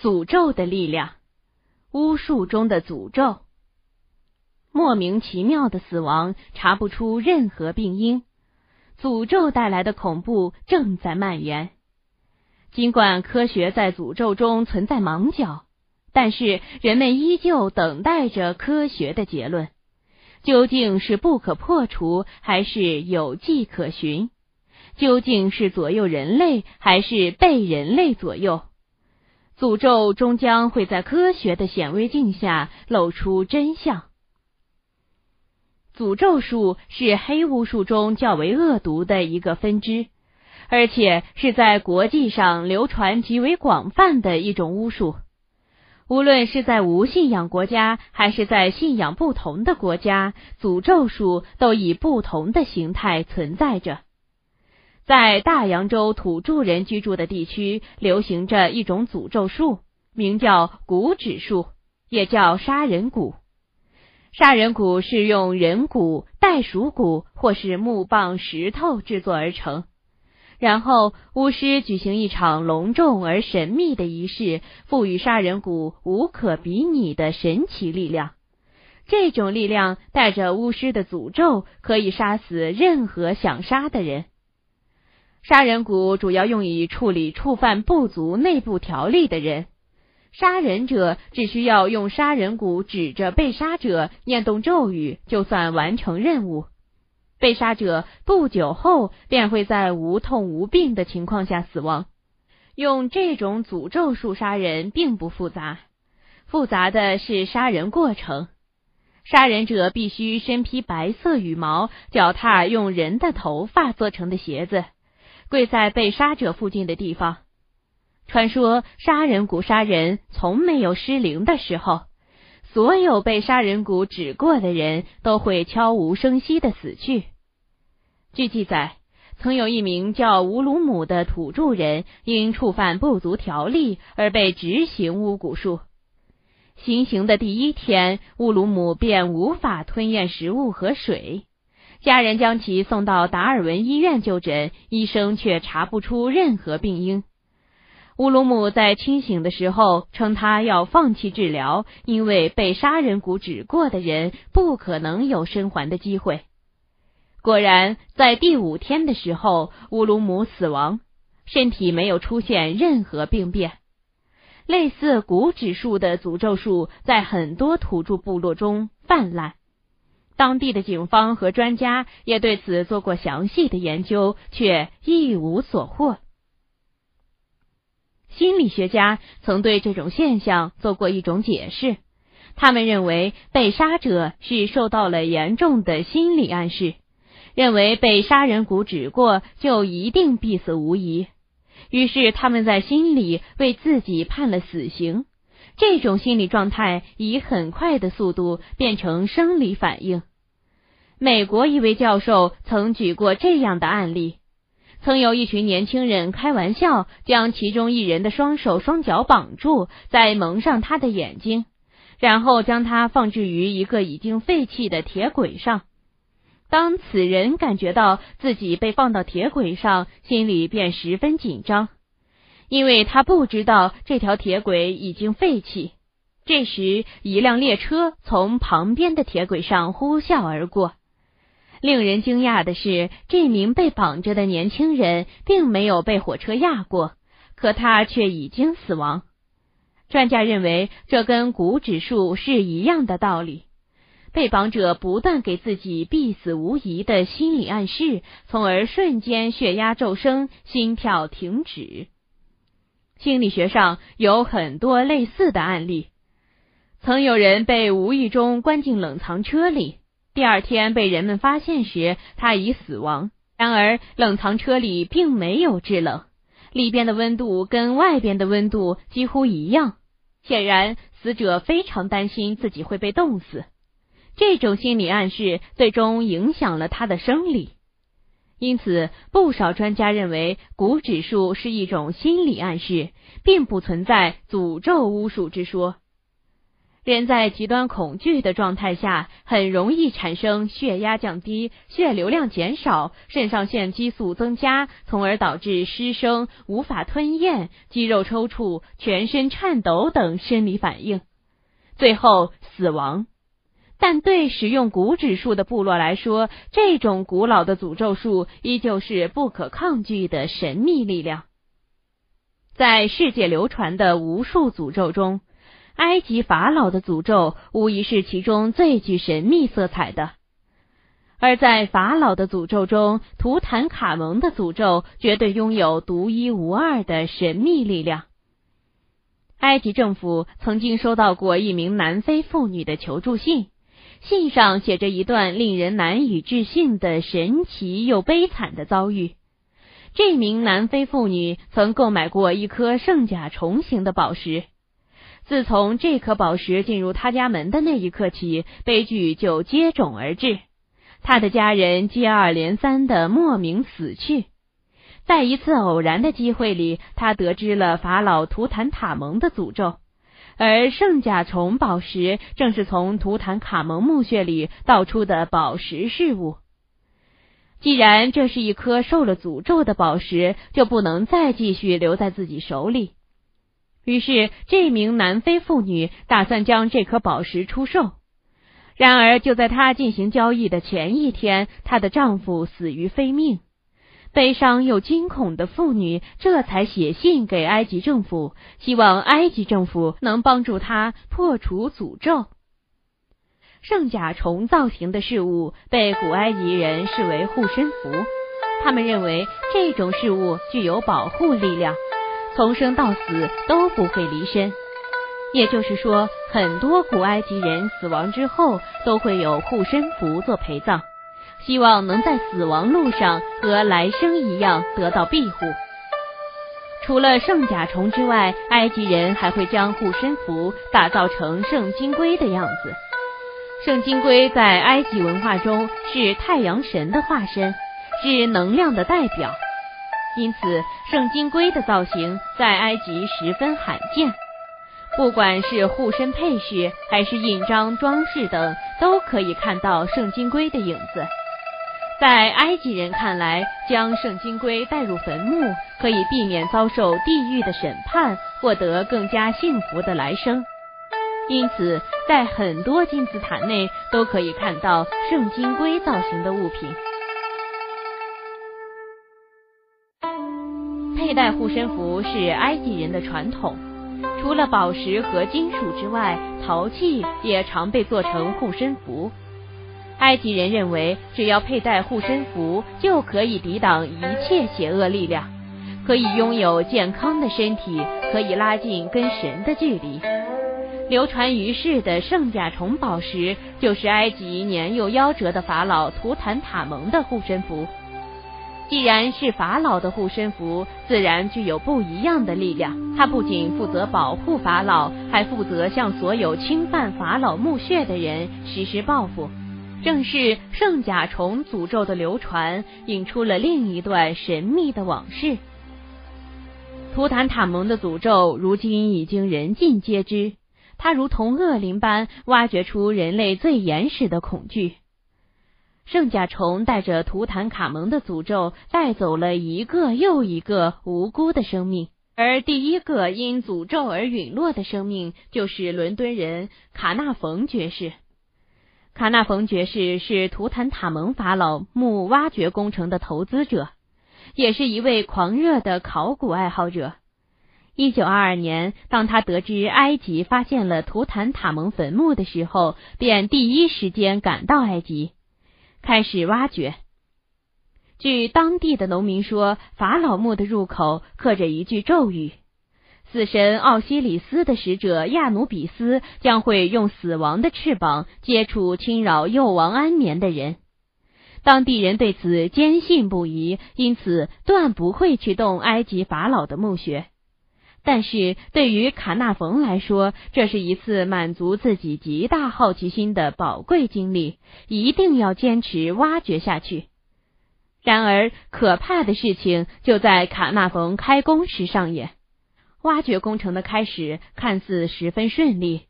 诅咒的力量，巫术中的诅咒。莫名其妙的死亡，查不出任何病因，诅咒带来的恐怖正在蔓延。尽管科学在诅咒中存在盲角，但是人们依旧等待着科学的结论。究竟是不可破除，还是有迹可循？究竟是左右人类，还是被人类左右？诅咒终将会在科学的显微镜下露出真相。诅咒术是黑巫术中较为恶毒的一个分支，而且是在国际上流传极为广泛的一种巫术。无论是在无信仰国家，还是在信仰不同的国家，诅咒术都以不同的形态存在着。在大洋洲土著人居住的地区，流行着一种诅咒术，名叫骨指术，也叫杀人蛊。杀人蛊是用人骨、袋鼠骨或是木棒、石头制作而成，然后巫师举行一场隆重而神秘的仪式，赋予杀人蛊无可比拟的神奇力量。这种力量带着巫师的诅咒，可以杀死任何想杀的人。杀人蛊主要用以处理触犯部族内部条例的人。杀人者只需要用杀人蛊指着被杀者念动咒语，就算完成任务。被杀者不久后便会在无痛无病的情况下死亡。用这种诅咒术杀人并不复杂，复杂的是杀人过程。杀人者必须身披白色羽毛，脚踏用人的头发做成的鞋子。跪在被杀者附近的地方。传说杀人蛊杀人从没有失灵的时候，所有被杀人蛊指过的人都会悄无声息的死去。据记载，曾有一名叫乌鲁姆的土著人因触犯部族条例而被执行巫蛊术。行刑的第一天，乌鲁姆便无法吞咽食物和水。家人将其送到达尔文医院就诊，医生却查不出任何病因。乌鲁姆在清醒的时候称，他要放弃治疗，因为被杀人蛊指过的人不可能有生还的机会。果然，在第五天的时候，乌鲁姆死亡，身体没有出现任何病变。类似骨指术的诅咒术在很多土著部落中泛滥。当地的警方和专家也对此做过详细的研究，却一无所获。心理学家曾对这种现象做过一种解释，他们认为被杀者是受到了严重的心理暗示，认为被杀人蛊指过就一定必死无疑，于是他们在心里为自己判了死刑。这种心理状态以很快的速度变成生理反应。美国一位教授曾举过这样的案例：曾有一群年轻人开玩笑，将其中一人的双手双脚绑住，再蒙上他的眼睛，然后将他放置于一个已经废弃的铁轨上。当此人感觉到自己被放到铁轨上，心里便十分紧张。因为他不知道这条铁轨已经废弃。这时，一辆列车从旁边的铁轨上呼啸而过。令人惊讶的是，这名被绑着的年轻人并没有被火车压过，可他却已经死亡。专家认为，这跟骨指数是一样的道理。被绑者不断给自己必死无疑的心理暗示，从而瞬间血压骤升，心跳停止。心理学上有很多类似的案例，曾有人被无意中关进冷藏车里，第二天被人们发现时，他已死亡。然而，冷藏车里并没有制冷，里边的温度跟外边的温度几乎一样。显然，死者非常担心自己会被冻死。这种心理暗示最终影响了他的生理。因此，不少专家认为，骨指数是一种心理暗示，并不存在诅咒巫术之说。人在极端恐惧的状态下，很容易产生血压降低、血流量减少、肾上腺激素增加，从而导致失声、无法吞咽、肌肉抽搐、全身颤抖等生理反应，最后死亡。但对使用骨指术的部落来说，这种古老的诅咒术依旧是不可抗拒的神秘力量。在世界流传的无数诅咒中，埃及法老的诅咒无疑是其中最具神秘色彩的，而在法老的诅咒中，图坦卡蒙的诅咒绝对拥有独一无二的神秘力量。埃及政府曾经收到过一名南非妇女的求助信，信上写着一段令人难以置信的神奇又悲惨的遭遇。这名南非妇女曾购买过一颗圣甲虫形的宝石。自从这颗宝石进入他家门的那一刻起，悲剧就接踵而至。他的家人接二连三的莫名死去。在一次偶然的机会里，他得知了法老图坦塔蒙的诅咒，而圣甲虫宝石正是从图坦卡蒙墓穴里盗出的宝石饰物。既然这是一颗受了诅咒的宝石，就不能再继续留在自己手里。于是，这名南非妇女打算将这颗宝石出售。然而，就在她进行交易的前一天，她的丈夫死于非命。悲伤又惊恐的妇女这才写信给埃及政府，希望埃及政府能帮助她破除诅咒。圣甲虫造型的事物被古埃及人视为护身符，他们认为这种事物具有保护力量。从生到死都不会离身，也就是说，很多古埃及人死亡之后都会有护身符做陪葬，希望能在死亡路上和来生一样得到庇护。除了圣甲虫之外，埃及人还会将护身符打造成圣金龟的样子。圣金龟在埃及文化中是太阳神的化身，是能量的代表。因此，圣金龟的造型在埃及十分罕见。不管是护身配饰，还是印章装饰等，都可以看到圣金龟的影子。在埃及人看来，将圣金龟带入坟墓，可以避免遭受地狱的审判，获得更加幸福的来生。因此，在很多金字塔内都可以看到圣金龟造型的物品。佩戴护身符是埃及人的传统，除了宝石和金属之外，陶器也常被做成护身符。埃及人认为，只要佩戴护身符，就可以抵挡一切邪恶力量，可以拥有健康的身体，可以拉近跟神的距离。流传于世的圣甲虫宝石，就是埃及年幼夭折的法老图坦塔蒙的护身符。既然是法老的护身符，自然具有不一样的力量。它不仅负责保护法老，还负责向所有侵犯法老墓穴的人实施报复。正是圣甲虫诅咒的流传，引出了另一段神秘的往事。图坦塔蒙的诅咒如今已经人尽皆知，它如同恶灵般挖掘出人类最原始的恐惧。圣甲虫带着图坦卡蒙的诅咒，带走了一个又一个无辜的生命。而第一个因诅咒而陨落的生命，就是伦敦人卡纳冯爵士。卡纳冯爵士是图坦塔蒙法老墓挖掘工程的投资者，也是一位狂热的考古爱好者。一九二二年，当他得知埃及发现了图坦塔蒙坟墓的时候，便第一时间赶到埃及。开始挖掘。据当地的农民说，法老墓的入口刻着一句咒语：“死神奥西里斯的使者亚努比斯将会用死亡的翅膀接触侵扰幼王安眠的人。”当地人对此坚信不疑，因此断不会去动埃及法老的墓穴。但是对于卡纳冯来说，这是一次满足自己极大好奇心的宝贵经历，一定要坚持挖掘下去。然而，可怕的事情就在卡纳冯开工时上演。挖掘工程的开始看似十分顺利，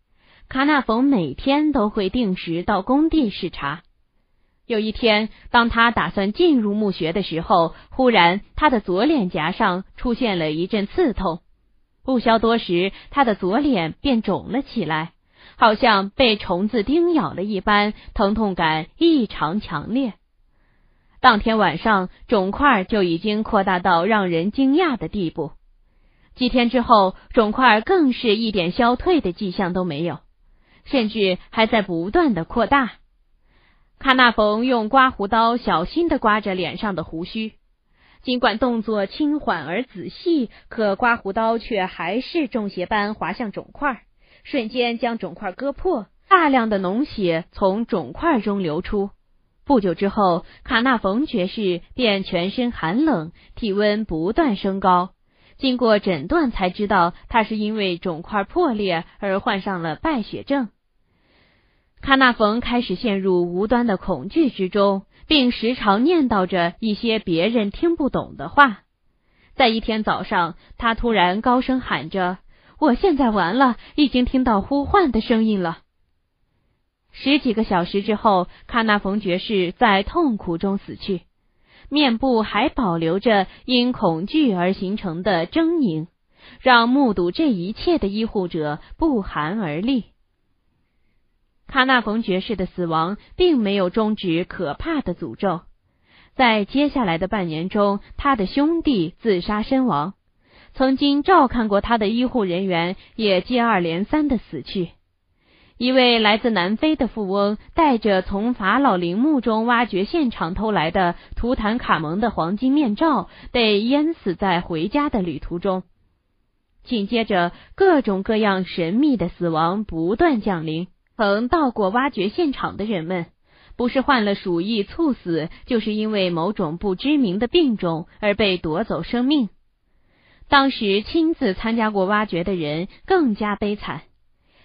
卡纳冯每天都会定时到工地视察。有一天，当他打算进入墓穴的时候，忽然他的左脸颊上出现了一阵刺痛。不消多时，他的左脸便肿了起来，好像被虫子叮咬了一般，疼痛感异常强烈。当天晚上，肿块就已经扩大到让人惊讶的地步。几天之后，肿块更是一点消退的迹象都没有，甚至还在不断的扩大。卡纳冯用刮胡刀小心的刮着脸上的胡须，尽管动作轻缓而仔细，可刮胡刀却还是中邪般划向肿块，瞬间将肿块割破，大量的脓血从肿块中流出。不久之后，卡纳冯爵士便全身寒冷，体温不断升高。经过诊断，才知道他是因为肿块破裂而患上了败血症。卡纳冯开始陷入无端的恐惧之中，并时常念叨着一些别人听不懂的话。在一天早上，他突然高声喊着：“我现在完了，已经听到呼唤的声音了。”十几个小时之后，卡纳冯爵士在痛苦中死去，面部还保留着因恐惧而形成的狰狞，让目睹这一切的医护者不寒而栗。卡纳冯爵士的死亡并没有终止可怕的诅咒，在接下来的半年中，他的兄弟自杀身亡，曾经照看过他的医护人员也接二连三的死去。一位来自南非的富翁带着从法老陵墓中挖掘现场偷来的图坦卡蒙的黄金面罩，被淹死在回家的旅途中。紧接着，各种各样神秘的死亡不断降临。曾到过挖掘现场的人们，不是患了鼠疫猝死，就是因为某种不知名的病种而被夺走生命。当时亲自参加过挖掘的人更加悲惨，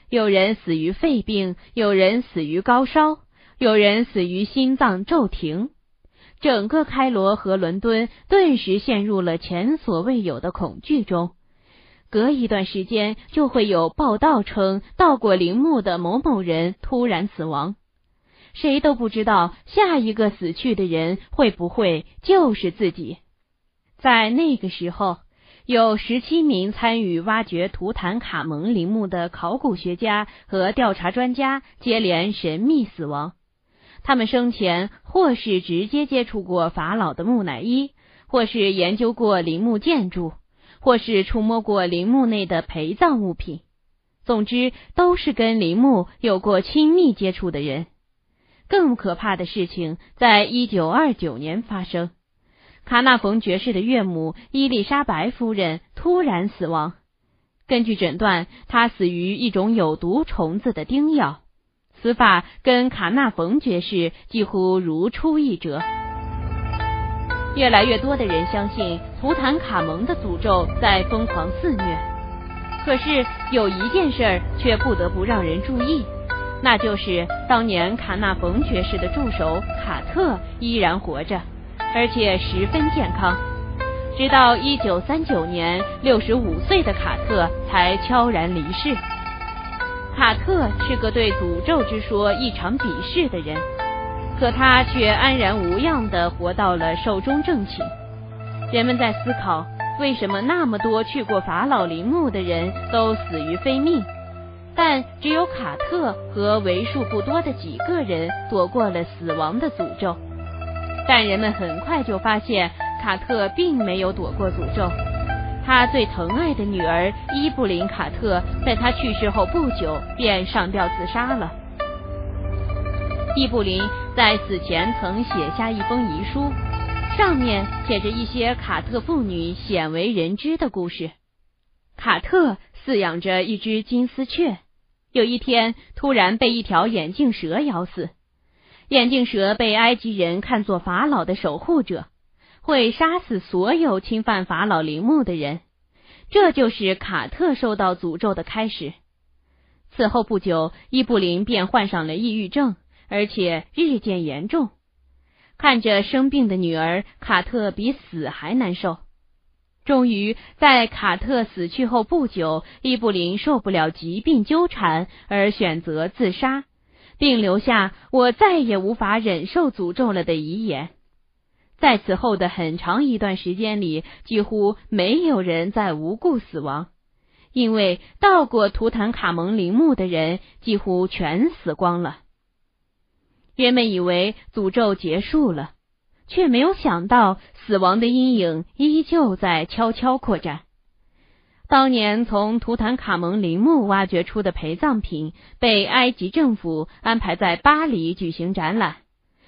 有人死于肺病，有人死于高烧，有人死于心脏骤停。整个开罗和伦敦顿时陷入了前所未有的恐惧中。隔一段时间就会有报道称，到过陵墓的某某人突然死亡，谁都不知道下一个死去的人会不会就是自己。在那个时候，有十七名参与挖掘图坦卡蒙陵墓的考古学家和调查专家接连神秘死亡。他们生前或是直接接触过法老的木乃伊，或是研究过陵墓建筑。或是触摸过陵墓内的陪葬物品，总之都是跟陵墓有过亲密接触的人。更可怕的事情在一九二九年发生，卡纳冯爵士的岳母伊丽莎白夫人突然死亡。根据诊断，她死于一种有毒虫子的叮咬。死法跟卡纳冯爵士几乎如出一辙。越来越多的人相信图坦卡蒙的诅咒在疯狂肆虐，可是有一件事儿却不得不让人注意，那就是当年卡纳冯爵士的助手卡特依然活着，而且十分健康。直到一九三九年，六十五岁的卡特才悄然离世。卡特是个对诅咒之说异常鄙视的人。可他却安然无恙地活到了寿终正寝。人们在思考，为什么那么多去过法老陵墓的人都死于非命，但只有卡特和为数不多的几个人躲过了死亡的诅咒。但人们很快就发现，卡特并没有躲过诅咒。他最疼爱的女儿伊布林卡特，在他去世后不久便上吊自杀了。伊布林在死前曾写下一封遗书，上面写着一些卡特妇女鲜为人知的故事。卡特饲养着一只金丝雀，有一天突然被一条眼镜蛇咬死。眼镜蛇被埃及人看作法老的守护者，会杀死所有侵犯法老陵墓的人。这就是卡特受到诅咒的开始。此后不久，伊布林便患上了抑郁症。而且日渐严重，看着生病的女儿，卡特比死还难受。终于在卡特死去后不久，伊布林受不了疾病纠缠而选择自杀，并留下“我再也无法忍受诅咒了”的遗言。在此后的很长一段时间里，几乎没有人在无故死亡，因为到过图坦卡蒙陵墓的人几乎全死光了。人们以为诅咒结束了。却没有想到，死亡的阴影依旧在悄悄扩展。当年从图坦卡蒙陵墓挖掘出的陪葬品，被埃及政府安排在巴黎举行展览。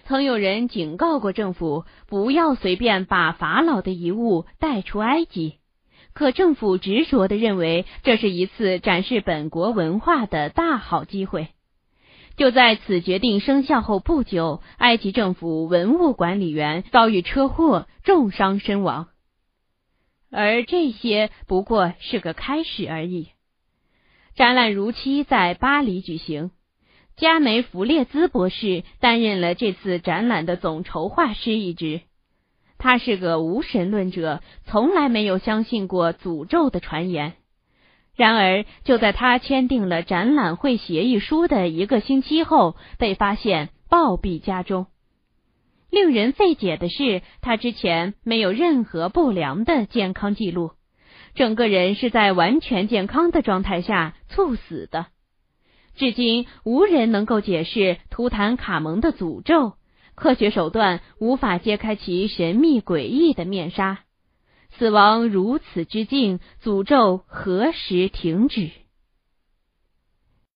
曾有人警告过政府，不要随便把法老的遗物带出埃及，可政府执着的认为，这是一次展示本国文化的大好机会。就在此决定生效后不久，埃及政府文物管理员遭遇车祸，重伤身亡。而这些不过是个开始而已。展览如期在巴黎举行，加梅弗列兹博士担任了这次展览的总筹划师一职。他是个无神论者，从来没有相信过诅咒的传言。然而，就在他签订了展览会协议书的一个星期后，被发现暴毙家中。令人费解的是，他之前没有任何不良的健康记录，整个人是在完全健康的状态下猝死的。至今，无人能够解释图坦卡蒙的诅咒，科学手段无法揭开其神秘诡异的面纱。死亡如此之境，诅咒何时停止？